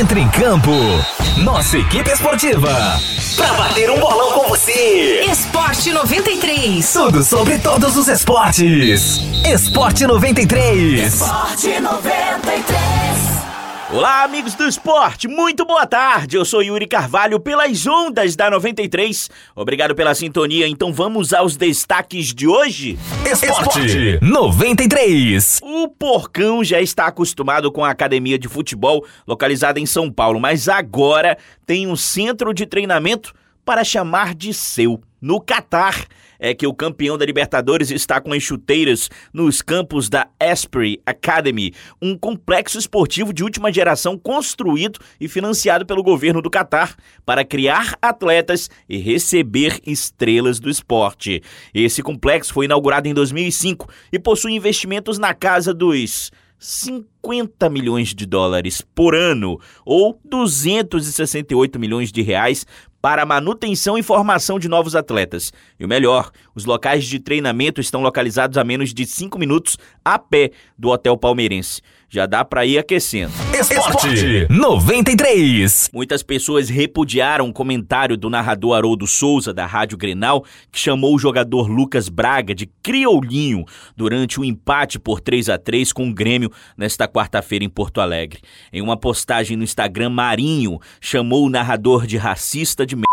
Entre em campo. Nossa equipe esportiva. Pra bater um bolão com você. Esporte 93. Tudo sobre todos os esportes. Esporte 93. Esporte 93. Olá, amigos do esporte, muito boa tarde. Eu sou Yuri Carvalho pelas ondas da 93. Obrigado pela sintonia. Então vamos aos destaques de hoje. Esporte 93. O Porcão já está acostumado com a academia de futebol localizada em São Paulo, mas agora tem um centro de treinamento para chamar de seu no Catar é que o campeão da Libertadores está com as chuteiras nos campos da Esprit Academy, um complexo esportivo de última geração construído e financiado pelo governo do Catar para criar atletas e receber estrelas do esporte. Esse complexo foi inaugurado em 2005 e possui investimentos na casa dos 50 milhões de dólares por ano ou 268 milhões de reais para manutenção e formação de novos atletas. E o melhor, os locais de treinamento estão localizados a menos de 5 minutos a pé do Hotel Palmeirense. Já dá para ir aquecendo. Esporte 93. Muitas pessoas repudiaram o comentário do narrador Haroldo Souza da Rádio Grenal, que chamou o jogador Lucas Braga de crioulinho durante o um empate por 3 a 3 com o Grêmio nesta quarta-feira em Porto Alegre. Em uma postagem no Instagram, Marinho chamou o narrador de racista de merda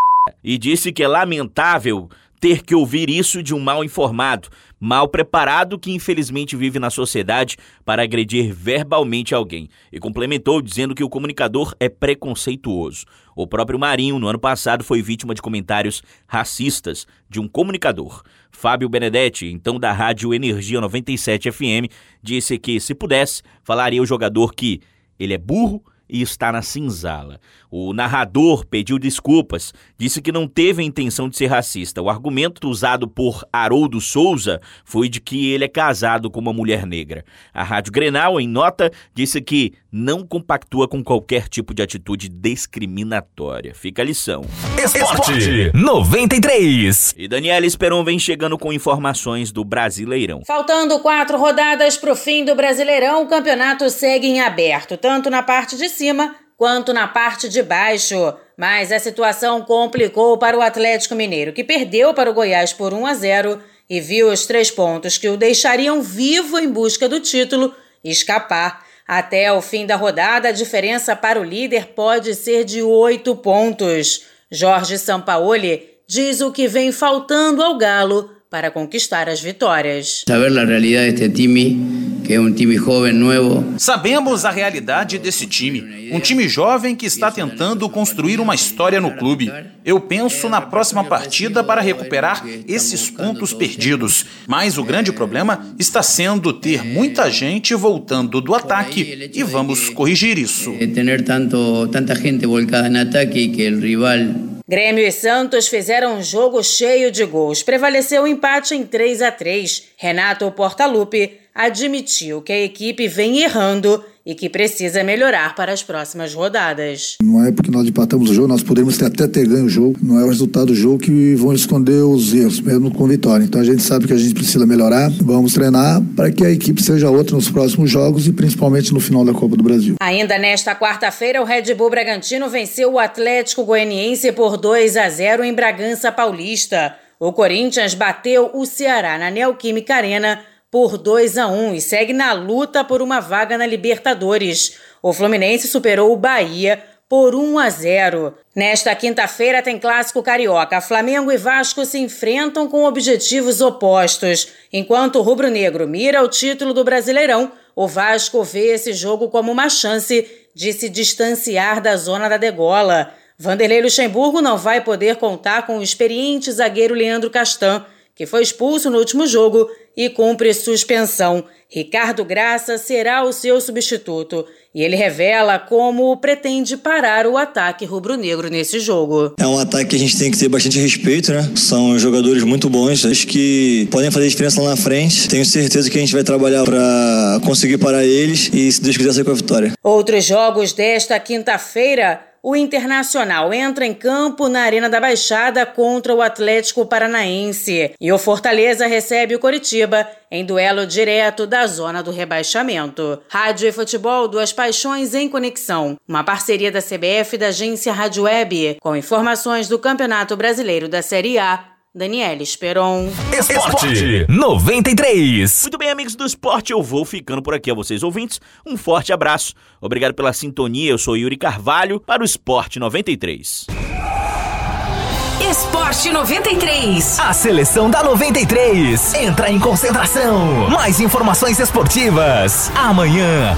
e disse que é lamentável ter que ouvir isso de um mal informado, mal preparado que infelizmente vive na sociedade para agredir verbalmente alguém. E complementou dizendo que o comunicador é preconceituoso. O próprio Marinho, no ano passado, foi vítima de comentários racistas de um comunicador. Fábio Benedetti, então da Rádio Energia 97 FM, disse que, se pudesse, falaria o jogador que ele é burro e está na cinzala. O narrador pediu desculpas, disse que não teve a intenção de ser racista. O argumento usado por Haroldo Souza foi de que ele é casado com uma mulher negra. A Rádio Grenal, em nota, disse que não compactua com qualquer tipo de atitude discriminatória. Fica a lição. Esporte 93. E Daniela Esperon vem chegando com informações do Brasileirão. Faltando quatro rodadas para o fim do Brasileirão, o campeonato segue em aberto, tanto na parte de cima quanto na parte de baixo. Mas a situação complicou para o Atlético Mineiro, que perdeu para o Goiás por 1 a 0 e viu os três pontos que o deixariam vivo em busca do título escapar. Até o fim da rodada, a diferença para o líder pode ser de oito pontos. Jorge Sampaoli diz o que vem faltando ao Galo para conquistar as vitórias. Saber a realidade deste time que é um time jovem novo. Sabemos a realidade desse time, um time jovem que está tentando construir uma história no clube. Eu penso na próxima partida para recuperar esses pontos perdidos, mas o grande problema está sendo ter muita gente voltando do ataque e vamos corrigir isso. Ter tanto tanta gente volcada no ataque que o rival Grêmio e Santos fizeram um jogo cheio de gols. Prevaleceu o empate em 3 a 3. Renato Portaluppi admitiu que a equipe vem errando e que precisa melhorar para as próximas rodadas. Não é porque nós empatamos o jogo, nós podemos até ter ganho o jogo, não é o resultado do jogo que vão esconder os erros, mesmo com vitória. Então a gente sabe que a gente precisa melhorar, vamos treinar para que a equipe seja outra nos próximos jogos e principalmente no final da Copa do Brasil. Ainda nesta quarta-feira, o Red Bull Bragantino venceu o Atlético Goianiense por 2 a 0 em Bragança Paulista. O Corinthians bateu o Ceará na Neoquímica Arena por 2 a 1 e segue na luta por uma vaga na Libertadores. O Fluminense superou o Bahia por 1 a 0. Nesta quinta-feira tem clássico carioca. Flamengo e Vasco se enfrentam com objetivos opostos. Enquanto o rubro-negro mira o título do Brasileirão, o Vasco vê esse jogo como uma chance de se distanciar da zona da degola. Vanderlei Luxemburgo não vai poder contar com o experiente zagueiro Leandro Castan, que foi expulso no último jogo e cumpre suspensão. Ricardo Graça será o seu substituto e ele revela como pretende parar o ataque rubro-negro nesse jogo. É um ataque que a gente tem que ter bastante respeito, né? São jogadores muito bons, acho que podem fazer diferença lá na frente. Tenho certeza que a gente vai trabalhar para conseguir parar eles e, se Deus quiser, sair com a vitória. Outros jogos desta quinta-feira. O Internacional entra em campo na Arena da Baixada contra o Atlético Paranaense e o Fortaleza recebe o Coritiba em duelo direto da zona do rebaixamento. Rádio e futebol, duas paixões em conexão. Uma parceria da CBF e da agência Rádio Web, com informações do Campeonato Brasileiro da Série A Daniela Esperon. Esporte 93. Muito bem, amigos do esporte, eu vou ficando por aqui a vocês ouvintes. Um forte abraço. Obrigado pela sintonia. Eu sou Yuri Carvalho para o Esporte 93. Esporte 93. A seleção da 93 entra em concentração. Mais informações esportivas amanhã.